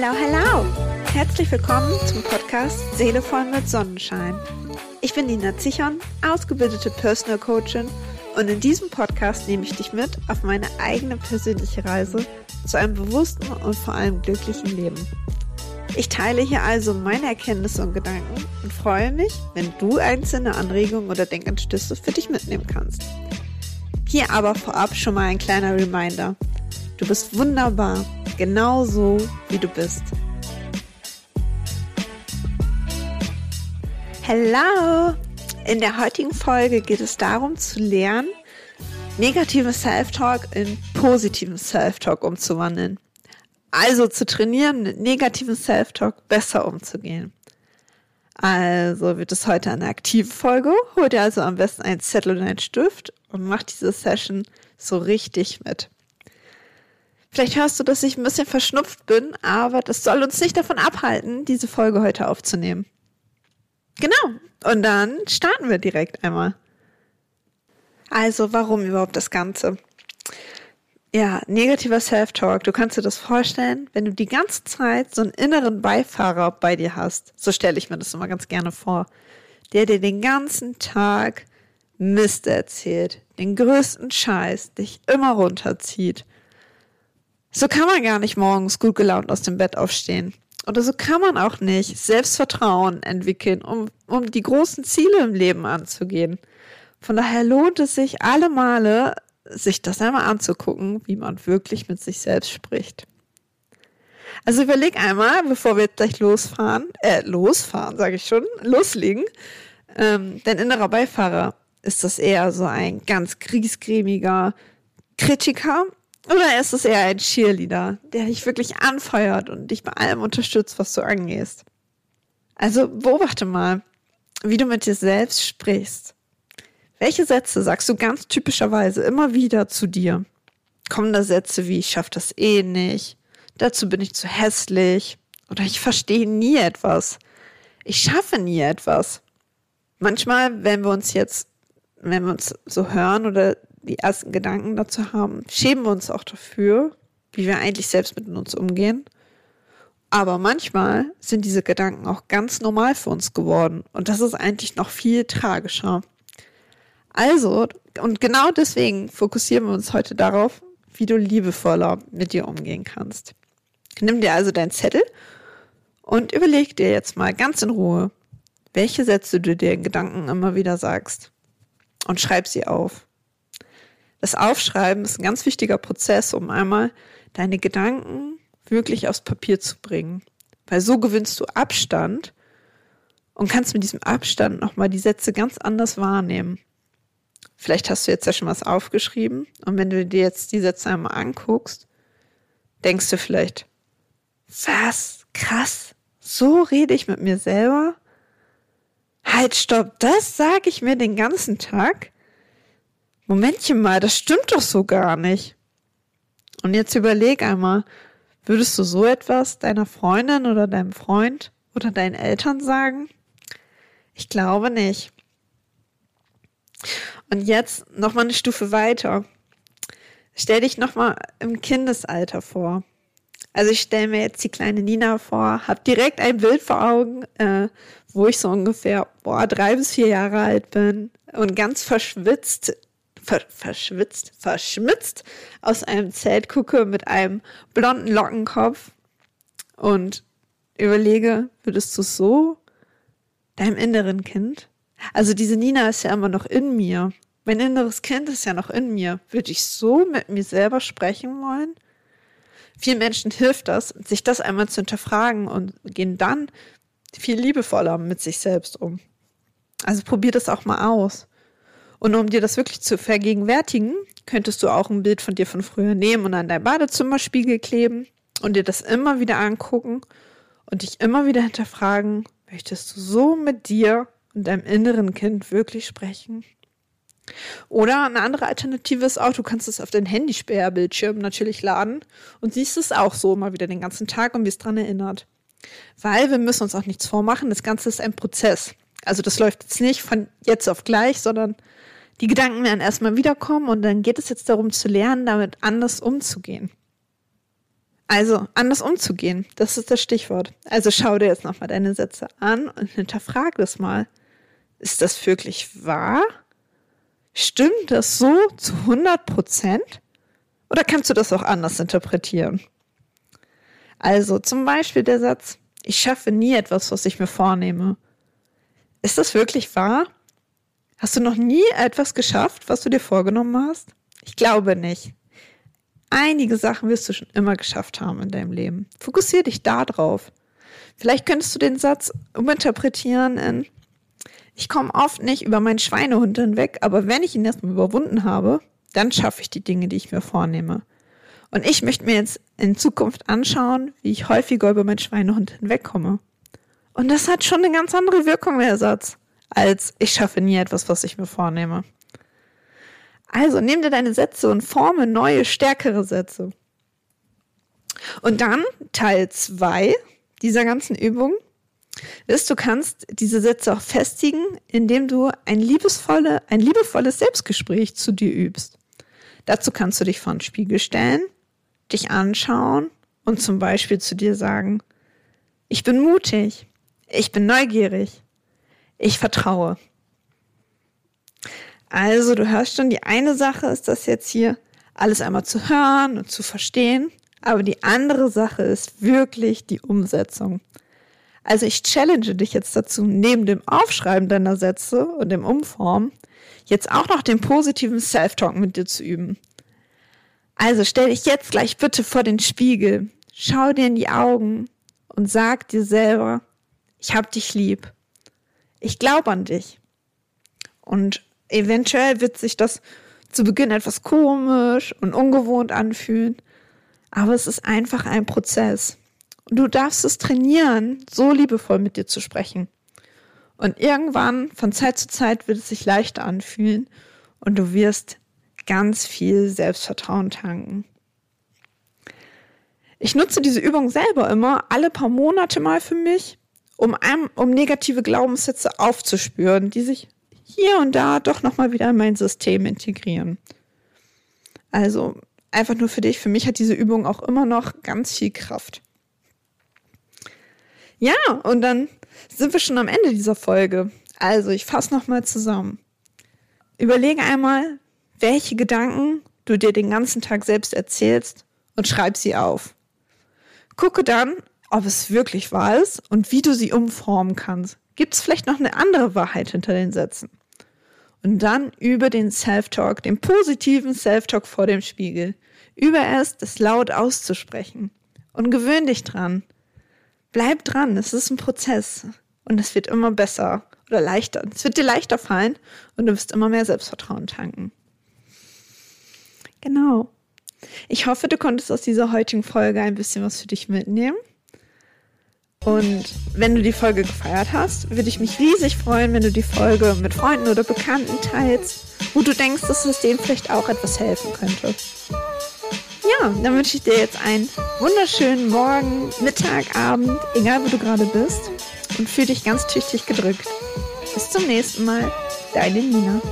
Hello, hello! Herzlich willkommen zum Podcast Seele voll mit Sonnenschein. Ich bin Nina Zichon, ausgebildete Personal Coachin und in diesem Podcast nehme ich dich mit auf meine eigene persönliche Reise zu einem bewussten und vor allem glücklichen Leben. Ich teile hier also meine Erkenntnisse und Gedanken und freue mich, wenn du einzelne Anregungen oder Denkanstöße für dich mitnehmen kannst. Hier aber vorab schon mal ein kleiner Reminder. Du bist wunderbar, genau so wie du bist. Hello! In der heutigen Folge geht es darum zu lernen, negativen Self-Talk in positiven Self-Talk umzuwandeln. Also zu trainieren, mit negativen Self-Talk besser umzugehen. Also wird es heute eine aktive Folge. Hol dir also am besten einen Zettel und einen Stift und mach diese Session so richtig mit. Vielleicht hörst du, dass ich ein bisschen verschnupft bin, aber das soll uns nicht davon abhalten, diese Folge heute aufzunehmen. Genau. Und dann starten wir direkt einmal. Also, warum überhaupt das Ganze? Ja, negativer Self-Talk. Du kannst dir das vorstellen, wenn du die ganze Zeit so einen inneren Beifahrer bei dir hast. So stelle ich mir das immer ganz gerne vor. Der dir den ganzen Tag Mist erzählt, den größten Scheiß, dich immer runterzieht. So kann man gar nicht morgens gut gelaunt aus dem Bett aufstehen. Oder so kann man auch nicht Selbstvertrauen entwickeln, um, um die großen Ziele im Leben anzugehen. Von daher lohnt es sich alle Male, sich das einmal anzugucken, wie man wirklich mit sich selbst spricht. Also überleg einmal, bevor wir jetzt gleich losfahren, äh, losfahren, sage ich schon, loslegen, ähm, dein innerer Beifahrer, ist das eher so ein ganz griesgrämiger Kritiker oder ist es eher ein Cheerleader, der dich wirklich anfeuert und dich bei allem unterstützt, was du angehst? Also beobachte mal, wie du mit dir selbst sprichst. Welche Sätze sagst du ganz typischerweise immer wieder zu dir? Kommen da Sätze wie ich schaff das eh nicht, dazu bin ich zu hässlich oder ich verstehe nie etwas. Ich schaffe nie etwas. Manchmal, wenn wir uns jetzt, wenn wir uns so hören oder die ersten Gedanken dazu haben, schämen wir uns auch dafür, wie wir eigentlich selbst mit uns umgehen. Aber manchmal sind diese Gedanken auch ganz normal für uns geworden. Und das ist eigentlich noch viel tragischer. Also, und genau deswegen fokussieren wir uns heute darauf, wie du liebevoller mit dir umgehen kannst. Nimm dir also deinen Zettel und überleg dir jetzt mal ganz in Ruhe, welche Sätze du dir in Gedanken immer wieder sagst. Und schreib sie auf. Das Aufschreiben ist ein ganz wichtiger Prozess, um einmal deine Gedanken wirklich aufs Papier zu bringen. Weil so gewinnst du Abstand und kannst mit diesem Abstand nochmal die Sätze ganz anders wahrnehmen. Vielleicht hast du jetzt ja schon was aufgeschrieben und wenn du dir jetzt die Sätze einmal anguckst, denkst du vielleicht, was? Krass, so rede ich mit mir selber? Halt, stopp, das sage ich mir den ganzen Tag? Momentchen mal, das stimmt doch so gar nicht. Und jetzt überleg einmal, würdest du so etwas deiner Freundin oder deinem Freund oder deinen Eltern sagen? Ich glaube nicht. Und jetzt noch mal eine Stufe weiter. Stell dich noch mal im Kindesalter vor. Also ich stelle mir jetzt die kleine Nina vor, habe direkt ein Bild vor Augen, äh, wo ich so ungefähr boah, drei bis vier Jahre alt bin und ganz verschwitzt ver verschwitzt, verschmitzt aus einem Zelt gucke mit einem blonden Lockenkopf und überlege, würdest du so deinem inneren Kind? Also diese Nina ist ja immer noch in mir. Mein inneres Kind ist ja noch in mir. Würde ich so mit mir selber sprechen wollen? Vielen Menschen hilft das, sich das einmal zu hinterfragen und gehen dann viel liebevoller mit sich selbst um. Also probier das auch mal aus. Und um dir das wirklich zu vergegenwärtigen, könntest du auch ein Bild von dir von früher nehmen und an dein Badezimmerspiegel kleben und dir das immer wieder angucken und dich immer wieder hinterfragen, möchtest du so mit dir und deinem inneren Kind wirklich sprechen? Oder eine andere Alternative ist auch, du kannst es auf dein Handysperrbildschirm natürlich laden und siehst es auch so immer wieder den ganzen Tag und wirst dran erinnert. Weil wir müssen uns auch nichts vormachen, das Ganze ist ein Prozess. Also das läuft jetzt nicht von jetzt auf gleich, sondern die Gedanken werden erstmal wiederkommen und dann geht es jetzt darum zu lernen, damit anders umzugehen. Also anders umzugehen, das ist das Stichwort. Also schau dir jetzt nochmal deine Sätze an und hinterfrag das mal. Ist das wirklich wahr? Stimmt das so zu 100 Prozent? Oder kannst du das auch anders interpretieren? Also zum Beispiel der Satz, ich schaffe nie etwas, was ich mir vornehme. Ist das wirklich wahr? Hast du noch nie etwas geschafft, was du dir vorgenommen hast? Ich glaube nicht. Einige Sachen wirst du schon immer geschafft haben in deinem Leben. Fokussiere dich da drauf. Vielleicht könntest du den Satz uminterpretieren in Ich komme oft nicht über meinen Schweinehund hinweg, aber wenn ich ihn erstmal überwunden habe, dann schaffe ich die Dinge, die ich mir vornehme. Und ich möchte mir jetzt in Zukunft anschauen, wie ich häufiger über meinen Schweinehund hinwegkomme. Und das hat schon eine ganz andere Wirkung, der Satz, als ich schaffe nie etwas, was ich mir vornehme. Also nimm dir deine Sätze und forme neue, stärkere Sätze. Und dann Teil 2 dieser ganzen Übung ist, du kannst diese Sätze auch festigen, indem du ein, liebesvolle, ein liebevolles Selbstgespräch zu dir übst. Dazu kannst du dich vor den Spiegel stellen, dich anschauen und zum Beispiel zu dir sagen, ich bin mutig, ich bin neugierig, ich vertraue. Also du hörst schon, die eine Sache ist das jetzt hier, alles einmal zu hören und zu verstehen, aber die andere Sache ist wirklich die Umsetzung. Also ich challenge dich jetzt dazu, neben dem Aufschreiben deiner Sätze und dem Umformen, jetzt auch noch den positiven Self-Talk mit dir zu üben. Also stell dich jetzt gleich bitte vor den Spiegel, schau dir in die Augen und sag dir selber, ich hab dich lieb. Ich glaube an dich. Und Eventuell wird sich das zu Beginn etwas komisch und ungewohnt anfühlen, aber es ist einfach ein Prozess. Und du darfst es trainieren, so liebevoll mit dir zu sprechen. Und irgendwann, von Zeit zu Zeit, wird es sich leichter anfühlen und du wirst ganz viel Selbstvertrauen tanken. Ich nutze diese Übung selber immer alle paar Monate mal für mich, um, um negative Glaubenssätze aufzuspüren, die sich hier und da doch nochmal wieder in mein System integrieren. Also einfach nur für dich, für mich hat diese Übung auch immer noch ganz viel Kraft. Ja, und dann sind wir schon am Ende dieser Folge. Also ich fasse nochmal zusammen. Überlege einmal, welche Gedanken du dir den ganzen Tag selbst erzählst und schreib sie auf. Gucke dann, ob es wirklich wahr ist und wie du sie umformen kannst. Gibt es vielleicht noch eine andere Wahrheit hinter den Sätzen? Und dann über den Self-Talk, den positiven Self-Talk vor dem Spiegel. Über erst das laut auszusprechen. Und gewöhn dich dran. Bleib dran, es ist ein Prozess. Und es wird immer besser oder leichter. Es wird dir leichter fallen und du wirst immer mehr Selbstvertrauen tanken. Genau. Ich hoffe, du konntest aus dieser heutigen Folge ein bisschen was für dich mitnehmen. Und wenn du die Folge gefeiert hast, würde ich mich riesig freuen, wenn du die Folge mit Freunden oder Bekannten teilst, wo du denkst, dass es denen vielleicht auch etwas helfen könnte. Ja, dann wünsche ich dir jetzt einen wunderschönen Morgen, Mittag, Abend, egal wo du gerade bist und fühle dich ganz tüchtig gedrückt. Bis zum nächsten Mal, deine Nina.